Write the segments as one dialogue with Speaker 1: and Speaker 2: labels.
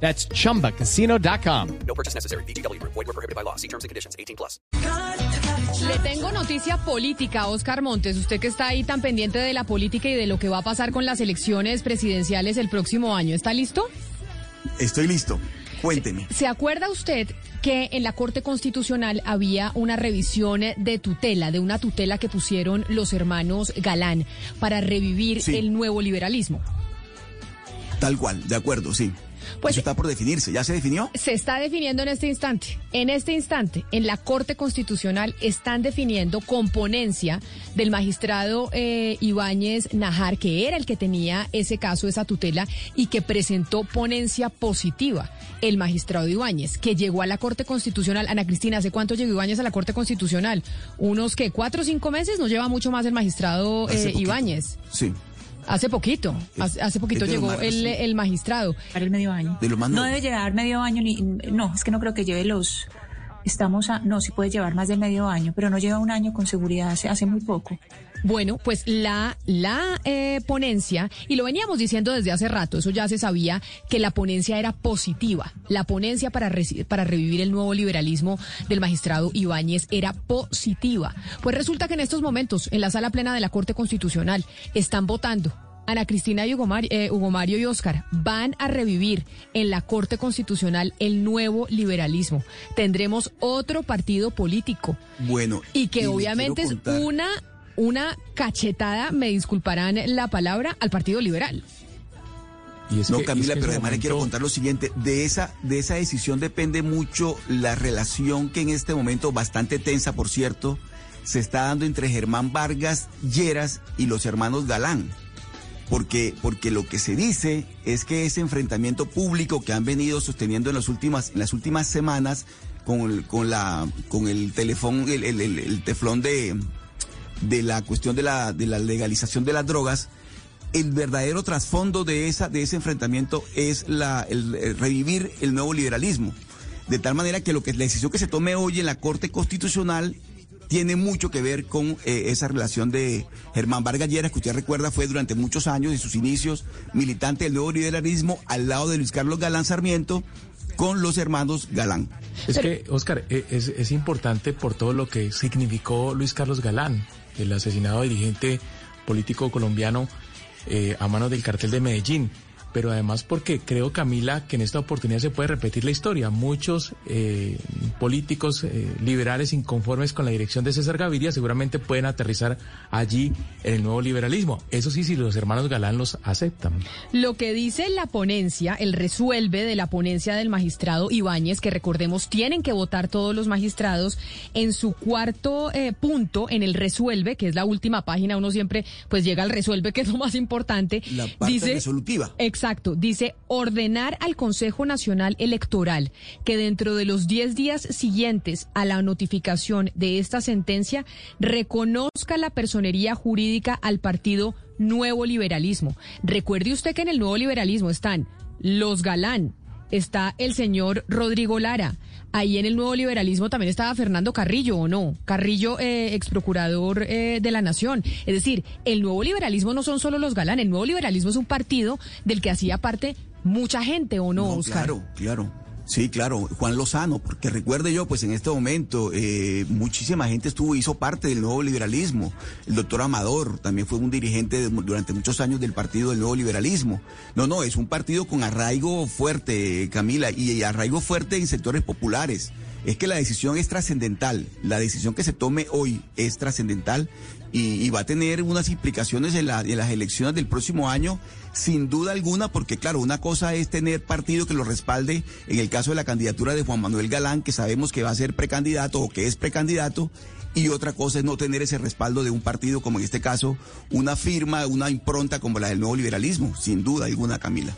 Speaker 1: That's chumbacasino.com.
Speaker 2: No purchase necessary. BGW. Void were prohibited by law. See terms and conditions. 18 plus.
Speaker 3: Le tengo noticia política, Oscar Montes. Usted que está ahí tan pendiente de la política y de lo que va a pasar con las elecciones presidenciales el próximo año. ¿Está listo?
Speaker 4: Estoy listo. Cuénteme.
Speaker 3: ¿Se acuerda usted que en la Corte Constitucional había una revisión de tutela, de una tutela que pusieron los hermanos Galán para revivir
Speaker 4: Sí.
Speaker 3: el nuevo liberalismo?
Speaker 4: Tal cual, de acuerdo, sí.
Speaker 3: Pues-
Speaker 4: Eso está por definirse. ¿Ya se definió?
Speaker 3: Se está definiendo en este instante. En este instante, en la Corte Constitucional están definiendo con ponencia del magistrado eh, Ibáñez Najar, que era el que tenía ese caso, esa tutela, y que presentó ponencia positiva. El magistrado Ibáñez, que llegó a la Corte Constitucional. Ana Cristina, ¿hace cuánto llegó Ibáñez a la Corte Constitucional? Unos que cuatro o cinco meses, nos lleva mucho más el magistrado eh. Ibáñez.
Speaker 4: Sí.
Speaker 3: Hace poquito, hace, hace poquito
Speaker 4: es de lo
Speaker 3: llegó
Speaker 4: más
Speaker 3: el, el magistrado.
Speaker 5: Para el medio año.
Speaker 4: De lo más
Speaker 5: no debe llevar medio año ni no, es que no creo que lleve los estamos a no, sí puede llevar más de medio año, pero no lleva un año con seguridad, hace, hace muy poco.
Speaker 3: Bueno, pues la, la eh, ponencia, y lo veníamos diciendo desde hace rato, eso ya se sabía, que la ponencia era positiva. La ponencia para, para revivir el nuevo liberalismo del magistrado Ibáñez era positiva. Pues resulta que en estos momentos, en la sala plena de la Corte Constitucional, están votando. Ana Cristina y Hugo, Mar- eh, Hugo Mario y Oscar van a revivir en la Corte Constitucional el nuevo liberalismo. Tendremos otro partido político.
Speaker 4: Bueno.
Speaker 3: Y que obviamente es una, una cachetada, me disculparán la palabra, al Partido Liberal.
Speaker 6: Y es
Speaker 4: No,
Speaker 6: que-
Speaker 4: Camila,
Speaker 6: es que en
Speaker 4: pero además le quiero contar lo siguiente. De esa, de esa decisión depende mucho la relación que en este momento, bastante tensa, por cierto, se está dando entre Germán Vargas Lleras y los hermanos Galán. Porque, porque lo que se dice es que ese enfrentamiento público que han venido sosteniendo en las últimas, en las últimas semanas con el, con la, con el teléfono, el, el- el- el teflón de, de la cuestión de la, de la legalización de las drogas, el verdadero trasfondo de esa de ese enfrentamiento es la el revivir el nuevo liberalismo de tal manera que lo que la decisión que se tome hoy en la Corte Constitucional tiene mucho que ver con eh, esa relación de Germán Vargas Lleras, que usted recuerda fue durante muchos años de sus inicios militante del nuevo liberalismo al lado de Luis Carlos Galán Sarmiento con los hermanos Galán.
Speaker 6: Es que, Oscar, e- es, es importante por todo lo que significó Luis Carlos Galán, el asesinado dirigente político colombiano eh, a manos del cartel de Medellín. Pero además porque creo, Camila, que en esta oportunidad se puede repetir la historia. Muchos eh, políticos eh, liberales inconformes con la dirección de César Gaviria seguramente pueden aterrizar allí en el nuevo liberalismo. Eso sí, si los hermanos Galán los aceptan.
Speaker 3: Lo que dice la ponencia, el resuelve de la ponencia del magistrado Ibáñez, que recordemos tienen que votar todos los magistrados, en su cuarto eh, punto, en el resuelve, que es la última página, uno siempre pues llega al resuelve, que es lo más importante.
Speaker 4: La parte
Speaker 3: dice,
Speaker 4: resolutiva.
Speaker 3: Exacto, dice ordenar al Consejo Nacional Electoral que dentro de los 10 días siguientes a la notificación de esta sentencia reconozca la personería jurídica al partido Nuevo Liberalismo. Recuerde usted que en el Nuevo Liberalismo están los Galán, está el señor Rodrigo Lara. Ahí en el nuevo liberalismo también estaba Fernando Carrillo, ¿o no? Carrillo, eh, ex procurador eh, de la Nación. Es decir, el nuevo liberalismo no son solo los galán, el nuevo liberalismo es un partido del que hacía parte mucha gente, ¿o no, Oscar?
Speaker 4: Claro, claro. Sí, claro, Juan Lozano, porque recuerde yo, pues en este momento eh, muchísima gente estuvo, hizo parte del nuevo liberalismo. El doctor Amador también fue un dirigente de- durante muchos años del partido del nuevo liberalismo. No, no, es un partido con arraigo fuerte, Camila, y arraigo fuerte en sectores populares. Es que la decisión es trascendental, la decisión que se tome hoy es trascendental y, va a tener unas implicaciones en, en las elecciones del próximo año, sin duda alguna, porque claro, una cosa es tener partido que lo respalde, en el caso de la candidatura de Juan Manuel Galán, que sabemos que va a ser precandidato o que es precandidato, y otra cosa es no tener ese respaldo de un partido, como en este caso, una firma, una impronta como la del nuevo liberalismo, sin duda alguna, Camila.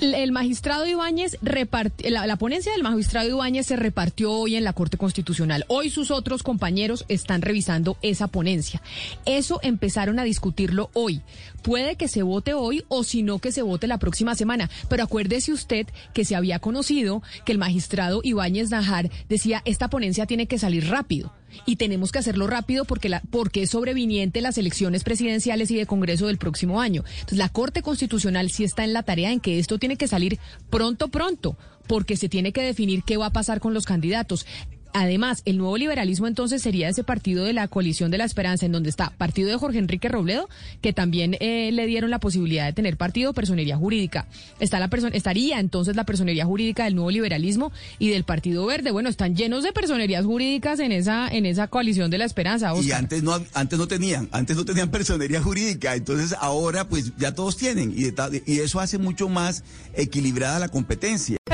Speaker 3: El magistrado Ibáñez repartió, la, la, ponencia del magistrado Ibáñez se repartió hoy en la Corte Constitucional. Hoy sus otros compañeros están revisando esa ponencia. Eso empezaron a discutirlo hoy. Puede que se vote hoy o si no que se vote la próxima semana. Pero acuérdese usted que se había conocido que el magistrado Ibáñez Najar decía esta ponencia tiene que salir rápido y tenemos que hacerlo rápido porque, la, porque es sobreviniente las elecciones presidenciales y de Congreso del próximo año. Entonces, la Corte Constitucional sí está en la tarea en que esto tiene que salir pronto, pronto, porque se tiene que definir qué va a pasar con los candidatos. Además, el nuevo liberalismo entonces sería ese partido de la coalición de la esperanza, en donde está partido de Jorge Enrique Robledo, que también eh, le dieron la posibilidad de tener partido personería jurídica. Está la estaría entonces la personería jurídica del nuevo liberalismo y del Partido Verde. Bueno, están llenos de personerías jurídicas en esa en esa coalición de la esperanza.
Speaker 4: Y antes no antes no tenían, antes no tenían personería jurídica, entonces ahora pues ya todos tienen y, y eso hace mucho más equilibrada la competencia.